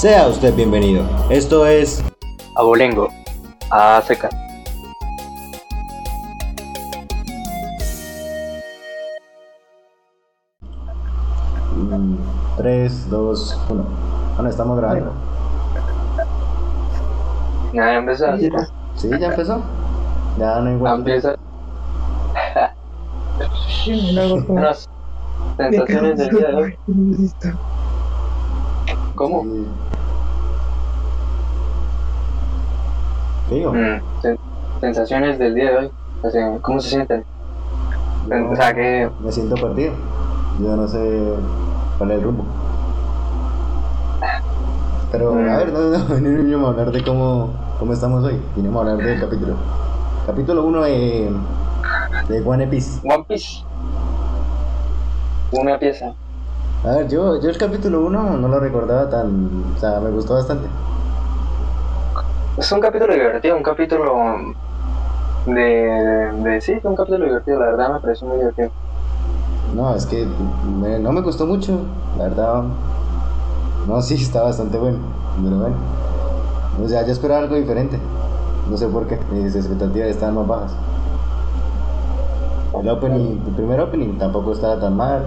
Sea usted bienvenido. Esto es Abolengo, a seca. 3, 2, 1. Bueno, estamos grabando. Ya empezó. Sí, ya empezó. Ya no vuelta. empieza. Unas sensaciones del día de hoy. ¿Cómo? Sí. Mm, sen- sensaciones del día de hoy. O sea, ¿Cómo se sienten? yo O sea, que me siento perdido. Yo no sé cuál es el rumbo. Pero, Mm. a ver, no, no, vinimos a hablar de cómo, cómo estamos hoy. Vinimos a hablar del capítulo. Capítulo 1 de, de One Piece. One Piece. Una pieza. A ver, yo, yo el capítulo 1 no lo recordaba tan... O sea, me gustó bastante. Es un capítulo divertido, un capítulo de, de, de- sí, un capítulo divertido, la verdad me pareció muy divertido. No, es que me- no me gustó mucho, la verdad. No, sí, está bastante bueno, pero bueno. O sea, yo esperaba algo diferente. No sé por qué, mis expectativas estaban más bajas. El opening, el primer opening tampoco estaba tan mal.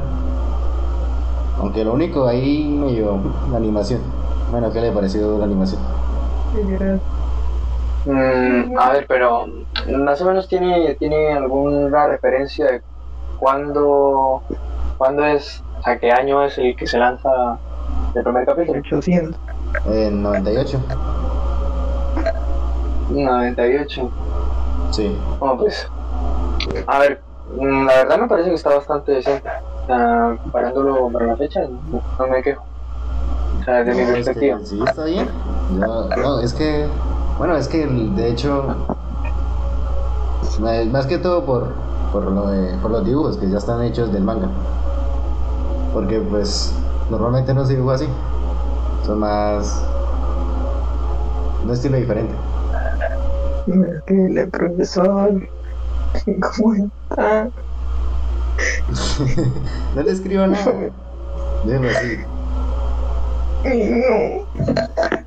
Aunque lo único ahí me dio la animación. Bueno, ¿qué le pareció la animación? Mm, a ver, pero más o menos tiene, tiene alguna referencia de cuándo, cuándo es, o sea, qué año es el que se lanza el primer capítulo. 800. En 98. 98. Sí. Bueno, pues, a ver, mm, la verdad me parece que está bastante decente. O sea, comparándolo para la fecha, no, no me quejo. O sea, desde mi No, es que perspectiva. sí, está bien. Yo- no, es que, bueno, es que de hecho, más que todo por, por, lo de- por los dibujos que ya están hechos del manga. Porque pues normalmente no se dibuja así. Son más... Un estilo diferente. Es que el profesor. ¿Cómo está? no le escribo nada. Déjalo así. No.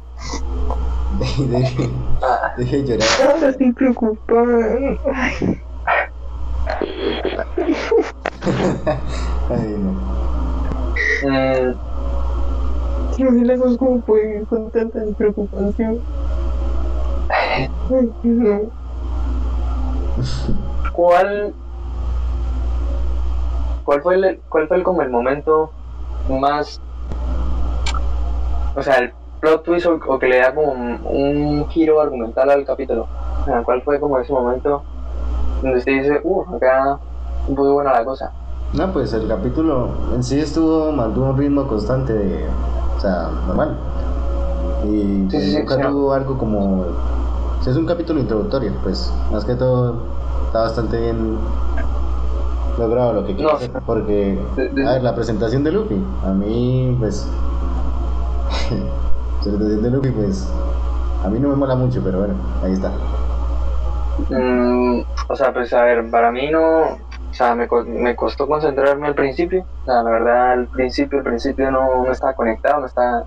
Deje, deje, deje de llorar. Ahora estoy preocupada. Ay, Ay, no. mm, no me la hago como puede con tanta preocupación. Ay, no. ¿Cuál, cuál fue el, cuál fue el, como el momento más, o sea, el plot twist o, o que le da como un, un giro argumental al capítulo? O sea, ¿cuál fue como ese momento donde usted dice, uh, acá muy buena la cosa? No, pues el capítulo en sí estuvo, mantuvo un ritmo constante de, o sea, normal. Y Sí, sí, nunca sí. tuvo algo como, o sea, es un capítulo introductorio, pues, más que todo está bastante bien logrado lo que quiere No, hacer, porque, de- de- a ver, la presentación de Luffy, a mí, pues, de Luffy, pues, a mí no me mola mucho, pero bueno, ahí está. Mm, o sea, pues a ver, para mí no, o sea, me, me costó concentrarme al principio, o sea, la verdad, al principio, al principio no, no estaba conectado, no estaba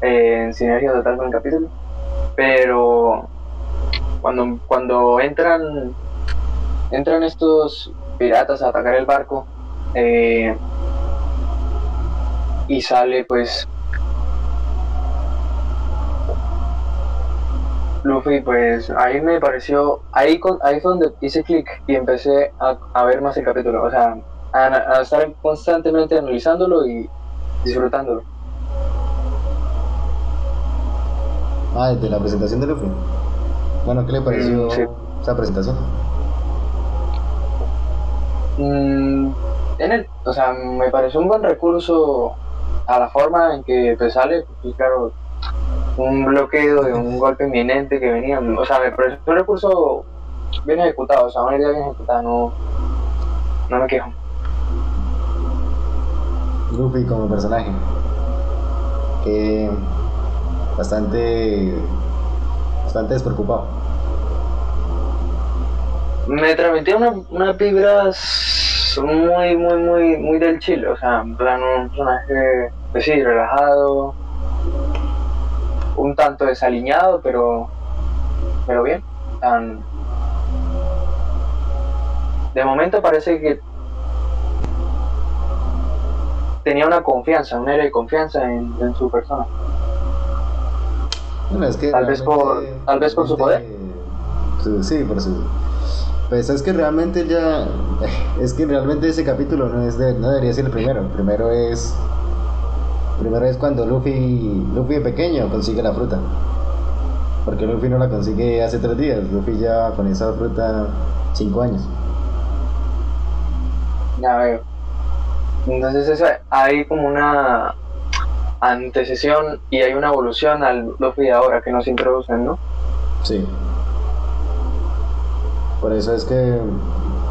eh, en sinergia total con el capítulo, pero cuando, cuando entran, entran estos piratas a atacar el barco, eh, y sale pues Luffy, pues ahí me pareció, ahí, con, ahí fue donde hice clic y empecé a, a ver más el capítulo, o sea, a, a estar constantemente analizándolo y disfrutándolo. Ah, desde la presentación de Luffy. Bueno, ¿qué le pareció Mm, sí. esa presentación? Mm, en el, o sea, me pareció un buen recurso a la forma en que pues, sale, pues claro, un bloqueo de un golpe inminente que venía, o sea, me pareció un recurso bien ejecutado, o sea, una idea bien ejecutada, no, no me quejo. Luffy como personaje. Que bastante bastante despreocupado. me transmitía una, unas vibras muy, muy, muy, muy del chile, o sea, en plan un personaje, pues sí, relajado, un tanto desaliñado, pero, pero bien. Tan, de momento parece que tenía una confianza, un aire de confianza en, en su persona. Bueno, es que Tal vez por- tal vez por su poder. su- Sí, por su. Pues es que realmente ya. Es que realmente ese capítulo no, es de, no debería ser el primero. El primero es. Primero es cuando Luffy, Luffy de pequeño consigue la fruta. Porque Luffy no la consigue hace tres días. Luffy ya con esa fruta cinco años. Ya veo. Entonces esa- hay como una antecesión y hay una evolución al Luffy de ahora que nos introducen, ¿no? Sí. Por eso es que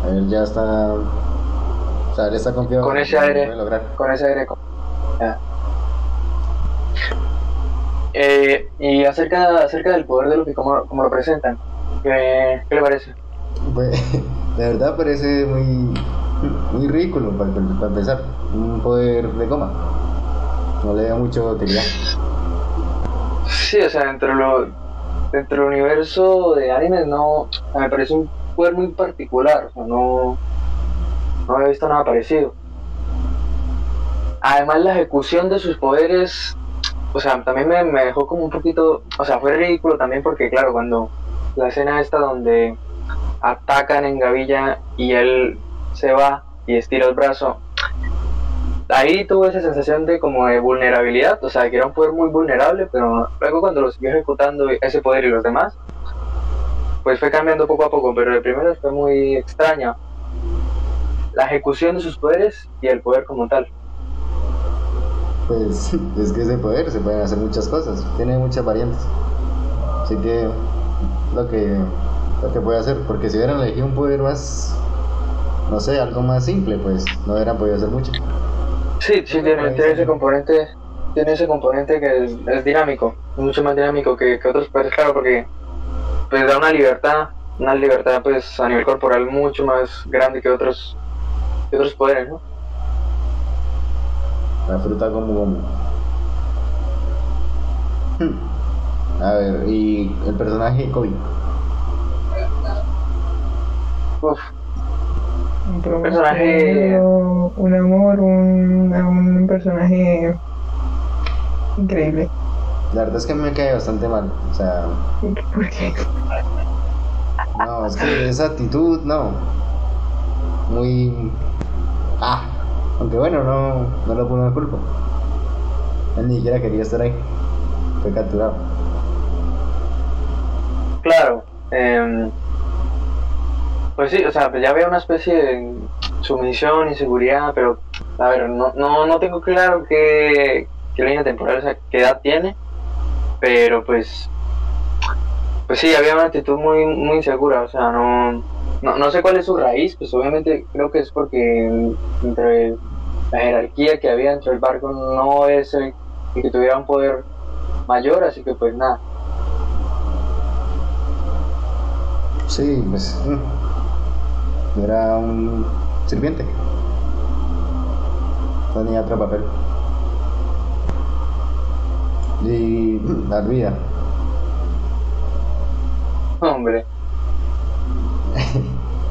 él ya está. O sea, él está confiado. Con ese aire. lograr. Con ese aire. ya. Eh, y acerca, acerca del poder de Luffy, ¿cómo, cómo lo presentan? ¿Qué, qué le parece? Pues, de verdad parece muy, muy ridículo para, para empezar. Un poder de goma. No le da mucha utilidad. Sí, o sea, dentro, de lo, dentro del universo de animes no, me parece un poder muy particular, o sea, no, no había visto nada parecido. Además la ejecución de sus poderes, o sea, también me, me dejó como un poquito, o sea, fue ridículo también porque claro, cuando la escena esta donde atacan en Gavilla y él se va y estira el brazo, ahí tuve esa sensación de como de vulnerabilidad, o sea, que era un poder muy vulnerable, pero luego cuando lo siguió ejecutando ese poder y los demás, pues fue cambiando poco a poco, pero de primero fue muy extraña. La ejecución de sus poderes y el poder como tal. Pues es que ese poder se pueden hacer muchas cosas. Tiene muchas variantes. Así que lo que, lo que puede hacer. Porque si hubieran elegido un poder más. No sé, algo más simple, pues no hubieran podido hacer mucho. Sí, sí, tiene, tiene ese componente, tiene ese componente que es, es dinámico, es mucho más dinámico que, que otros poderes, claro, porque pues da una libertad, una libertad pues a nivel corporal mucho más grande que otros, que otros poderes, ¿no? La fruta como como. A ver, y el personaje Kobe. Uf, Un Personaje- Un amor, un, un personaje increíble. La verdad es que me cae bastante mal. O sea, ¿Por qué? no, es que esa actitud, no. Muy. Ah, aunque bueno, no, no lo pongo de culpa. Él ni siquiera quería estar ahí. Fue capturado. claro. em, pues sí, o sea, pues ya había una especie de sumisión, inseguridad, pero a ver, no, no, no tengo claro qué, qué línea temporal, o sea, qué edad tiene, pero pues, pues sí, había una actitud muy, muy insegura, o sea, no, no, no sé cuál es su raíz, pues obviamente creo que es porque entre la jerarquía que había dentro del barco no es el que tuviera un poder mayor, así que pues nada. Sí, pues. Era un sirviente. Tenía otro papel. Y mm, la olvida. Hombre.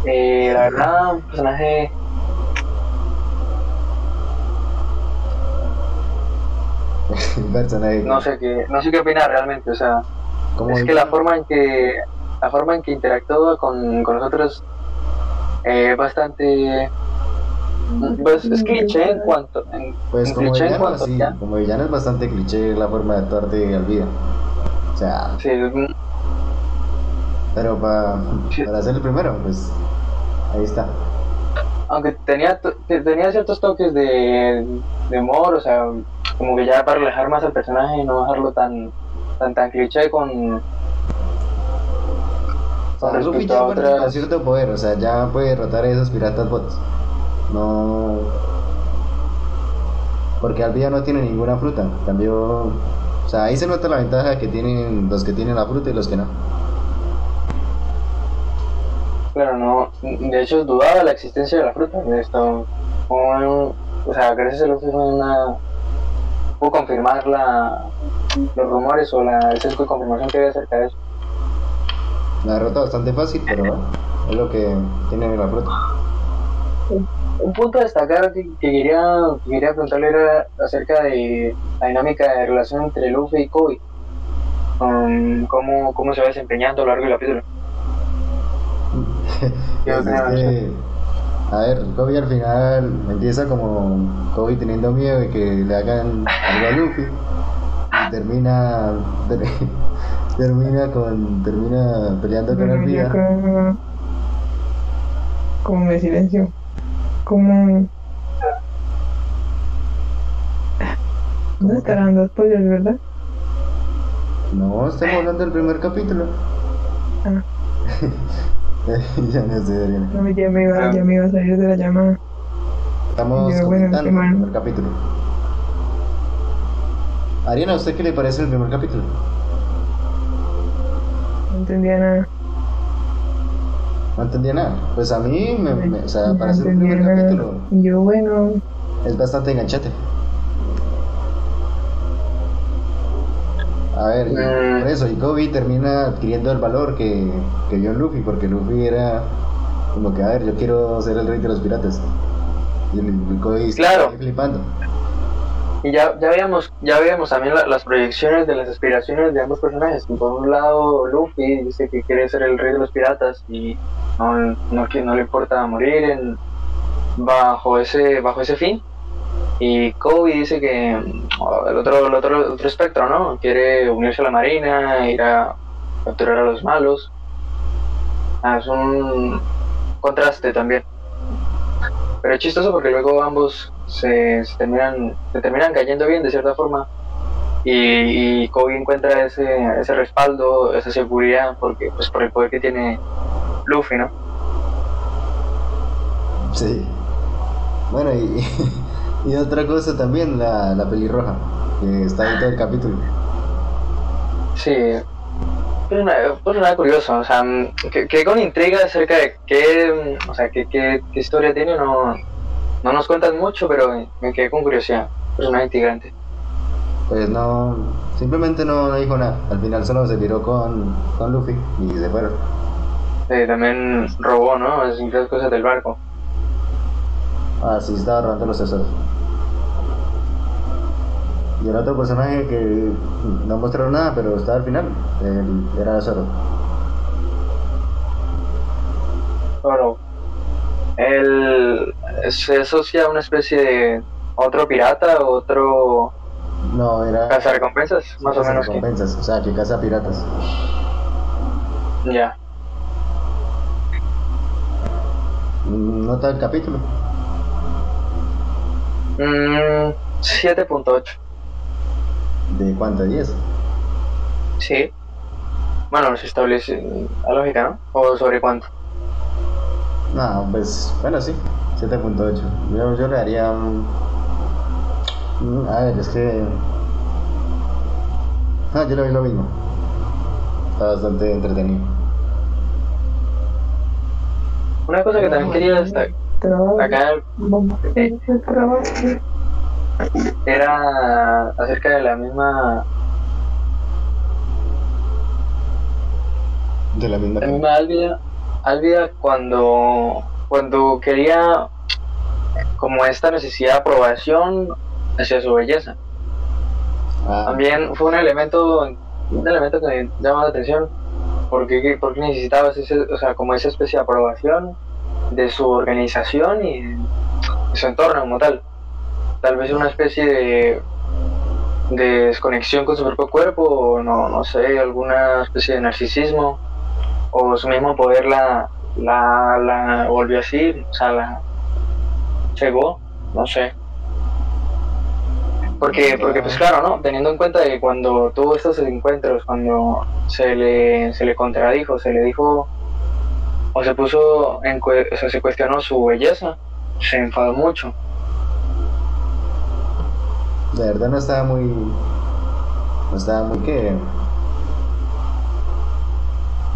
Eh, la verdad, un personaje. No sé qué, no sé qué opinar realmente. O sea, es que la forma en que la forma en que interactúa con, con nosotros es bastante. Pues es cliché en cuanto. En, Pues en como cliché en villano, cuanto sí. ya. Como villano es bastante cliché la forma de actuar de Alvida. O sea, Sí, pero pa- Sí. para ser el primero, pues. Ahí está. aunque tenía, tenía ciertos toques de, de humor, o sea, como que ya para relajar más al personaje y no dejarlo tan tan tan cliché con, O sea, Luffy ya con cierto poder, o sea, ya puede derrotar a esos piratas bots. No. Porque Alvida no tiene ninguna fruta. En cambio. O sea, ahí se nota la ventaja que tienen los que tienen la fruta y los que no. Claro, no, de hecho dudaba la existencia de la fruta de esto, o sea, gracias a Luffy fue una, pudo confirmar la, los rumores o la, el de confirmación que había acerca de eso. La derrota bastante fácil, pero bueno, es lo que tiene la flota. Un punto a destacar que, que quería, que quería preguntarle era acerca de la dinámica de relación entre Luffy y Kobe. Um, cómo, cómo se va desempeñando a lo largo del capítulo. Yo Pues a ver, Kobe al final empieza como Kobe teniendo miedo de que le hagan algo a Luffy y termina ter- termina con termina peleando con Arpía. como, como me silencio. Como. No estarán dos pollos, ¿verdad? No, estamos hablando del primer capítulo. Ah, ya no sé, Adriana. no, ya me iba, ya me iba a salir de la llamada. Estamos Ya, bueno, el primer capítulo. Ariana, ¿a usted qué le parece el primer capítulo? No entendía nada. No entendía nada. Pues a mí, me, me- o sea, No para ser un entendía primer nada. capítulo, yo, bueno, es bastante enganchate. A ver, y Mm. por eso, y Kobe termina adquiriendo el valor que, que en Luffy, porque Luffy era como que, a ver, yo quiero ser el rey de los piratas. Y el, el Kobe Claro. flipando. Y ya, ya veíamos, ya veíamos también la- las proyecciones de las aspiraciones de ambos personajes. Por un lado, Luffy dice que quiere ser el rey de los piratas y no, no, que no le importa morir en, bajo ese bajo ese fin. Y Kobe dice que mm, el otro, el otro, otro espectro, ¿no? Quiere unirse a la marina, ir a capturar a los malos. Ah, es un contraste también. Pero es chistoso porque luego ambos se, se terminan, se terminan cayendo bien de cierta forma. Y, y Kobe encuentra ese, ese respaldo, esa seguridad, porque pues por el poder que tiene Luffy, ¿no? Sí. Bueno, y, y otra cosa también, la, la pelirroja, que está ahí todo el capítulo. Sí. Pues una, pues una curioso, o sea, que, que con intriga acerca de qué, o sea, qué, qué, qué historia tiene, no, no nos cuentan mucho, pero me quedé con curiosidad. Personaje integrante. Pues no, simplemente no, no dijo nada. Al final solo se tiró con, con Luffy y se fueron. Eh, también robó, ¿no? Las cosas del barco. Ah, sí, estaba robando los tesoros. Y el otro personaje que no mostraron nada, pero estaba al final, el- era Zoro. Claro. Él se asocia a una especie de otro pirata, otro No, era... cazarrecompensas, más o menos que. recompensas, o sea, que caza piratas. Ya. Mm, Nota el capítulo. Mm, 7.8. ¿De cuánto? ¿10? Sí. Bueno, se establece la lógica, ¿no? ¿O sobre cuánto? No, pues, bueno, sí, 7.8. Yo, yo le daría un... A ver, es que... Ah, yo le doy lo mismo. Está bastante entretenido. Una cosa que también quería destacar trabajo. acá era acerca de la misma, De la misma la misma Álvida cuando, cuando quería como esta necesidad de aprobación hacia su belleza. Ah, También fue un elemento, un elemento que me llama la atención, porque, porque necesitabas ese, o sea, como esa especie de aprobación de su organización y de su entorno como tal. Tal vez una especie de, de desconexión con su propio cuerpo, o no, no sé, alguna especie de narcisismo, o su mismo poder la, la, la volvió así, o sea, la cegó, no sé. Porque, porque pues claro, ¿no? Teniendo en cuenta que cuando tuvo estos encuentros, cuando se le, se le contradijo, se le dijo, o se puso, en, o sea, se cuestionó su belleza, se enfadó mucho. De verdad no estaba muy... No estaba muy que...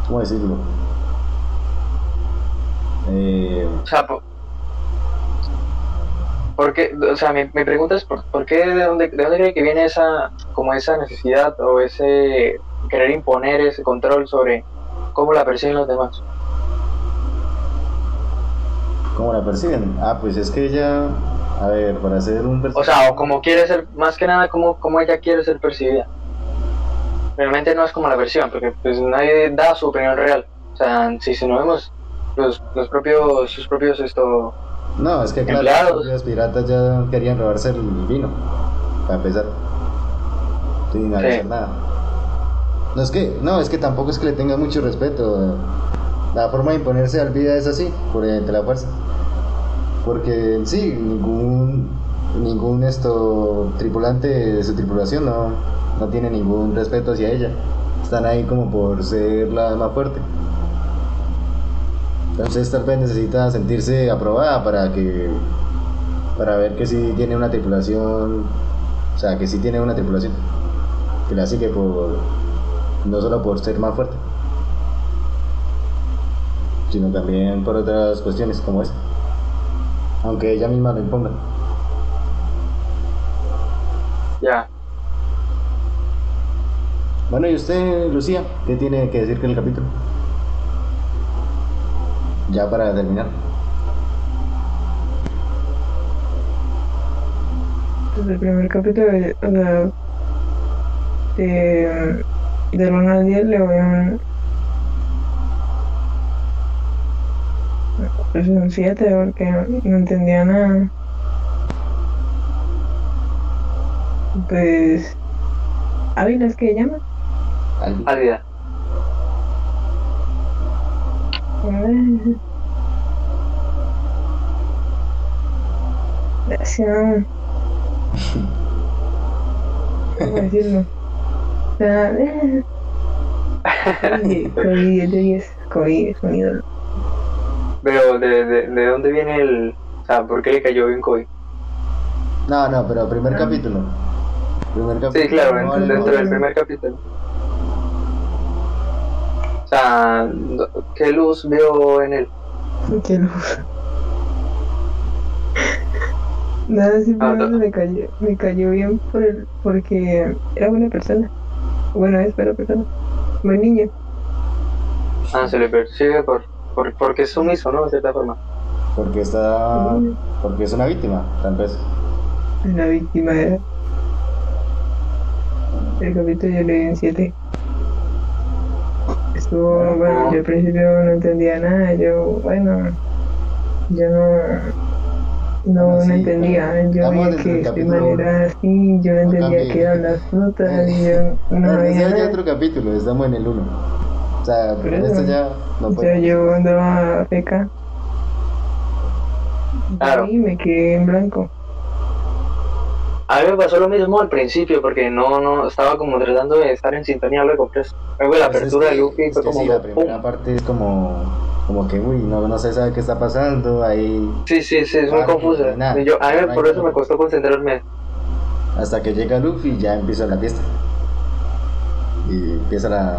¿Cómo decirlo? Eh, O sea, po- Porque, o sea, mi, mi pregunta es por, por qué, de dónde, de dónde cree que viene esa, como esa necesidad o ese querer imponer ese control sobre cómo la perciben los demás. ¿Cómo la perciben? Ah, pues es que ella, a ver, para hacer un O personaje... sea, o como quiere ser, más que nada, como, como ella quiere ser percibida. Realmente no es como la versión, porque pues nadie da su opinión real. O sea, si, si no vemos los, los propios, sus propios esto, No, es que claro, los piratas ya querían robarse el vino, para empezar. Sin Sí. hacer nada. No es que, no, es que tampoco es que le tenga mucho respeto. La forma de imponerse al vida es así, por entre la fuerza. Porque sí, ningún, ningún esto tripulante de su tripulación no, no tiene ningún respeto hacia ella. Están ahí como por ser la más fuerte. Entonces tal vez necesita sentirse aprobada para que para ver que sí tiene una tripulación, o sea, que sí tiene una tripulación que la sigue por no solo por ser más fuerte, sino también por otras cuestiones como esa. Aunque ella misma lo imponga. ya. Bueno, y usted, Lucía, ¿qué tiene que decir que el capítulo? Ya para terminar. Desde el primer capítulo, o sea, de, del 1 al 10 le voy a un. Pues un 7 porque no entendía nada. Pues. Ávila es que llama. Gracias. ¿Cómo decirlo? Eh. Oye, Kobe 10 de 10. Kobe es un ídolo. Pero, ¿de, de, de dónde viene el. O sea, ¿por qué le cayó bien Kobe? No, no, pero primer Ah. capítulo. Primer capítulo. Sí, claro, no, dentro, del primer capítulo. O sea, ¿qué luz veo en él? Qué luz. Nada, simplemente me cayó, me cayó bien por el, porque era buena persona. Bueno, es buena persona. Buen niño. Ah, se le percibe por, por, porque es sumiso, ¿no? De cierta forma. Porque está. Porque es una víctima, tal vez. La víctima era. El capítulo yo di un 7. Estuvo, bueno, yo al principio no entendía nada, yo, bueno, yo no, no, Bueno, no sí, entendía, yo veía desde que de manera así, yo no entendía que eran las frutas, y yo no ya nada. otro capítulo, estamos en el 1. O sea, esto ya no Yo, puede. yo andaba feca. Claro. Y me quedé en blanco. A mí me pasó lo mismo al principio, porque no, no, estaba como tratando de estar en sintonía luego, pues. Luego la Pues es apertura que- de Luffy es fue como. sí, la ¡pum! primera parte es como. Como que, uy, no, no se sabe qué está pasando. Ahí. Sí, sí, sí, es muy Ah, confusa. nada. Yo, a mí No por eso nada. me costó concentrarme. Hasta que llega Luffy y ya empieza la fiesta. Y empieza la.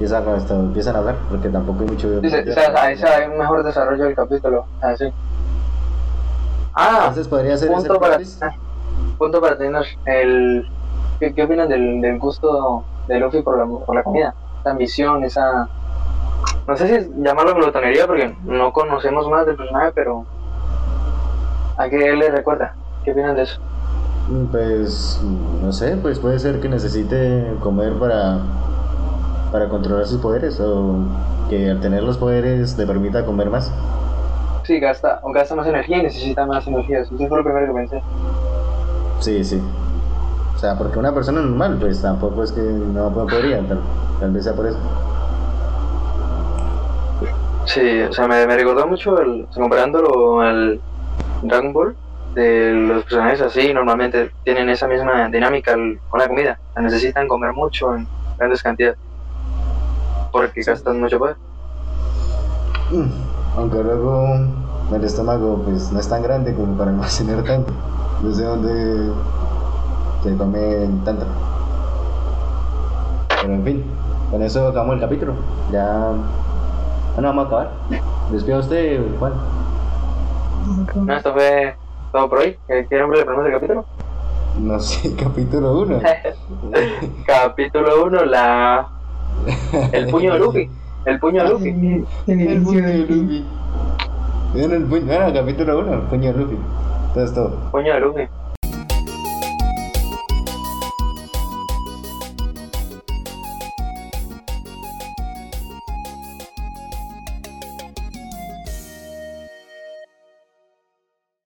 Empieza, esto, empiezan a hablar, porque tampoco hay mucho. Dice, o sea, ahí se hay un mejor desarrollo del capítulo. Así. Ah, Entonces podría ser punto para, twist. punto para tener el ¿qué, qué opinan del, del gusto de Luffy por la, por la comida? Esa ambición, esa no sé si es llamarlo glotonería porque no conocemos más del personaje, pero ¿a qué le recuerda? ¿Qué opinan de eso? Mm, Pues, no sé, pues puede ser que necesite comer para, para controlar sus poderes o que al tener los poderes le permita comer más. Sí, gasta, o gasta más energía y necesita más energía. Eso fue lo primero que pensé. Sí, sí. O sea, porque una persona normal, pues tampoco es que no podría, tal, tal vez sea por eso. Sí, o sea, me, me recordó mucho el, comparándolo al Dragon Ball, de los personajes así normalmente tienen esa misma dinámica con la comida. Necesitan comer mucho en grandes cantidades. Porque gastan mucho poder. Mm, Aunque luego el estómago pues no es tan grande como para almacenar tanto. No sé dónde se comen tanto. Pero en fin, con eso acabamos el capítulo. Ya. Bueno, vamos a acabar. Despida usted, Juan. No, esto fue todo por hoy. ¿Qué- ¿Quieren ver el primer capítulo? No sé, capítulo 1. capítulo 1, la... El puño de Luffy. El puño de Luffy. El, puño de de Luffy. Bueno, el puño, bueno, capítulo 1, el puño de Luffy. Todo es todo. Puño de Luffy.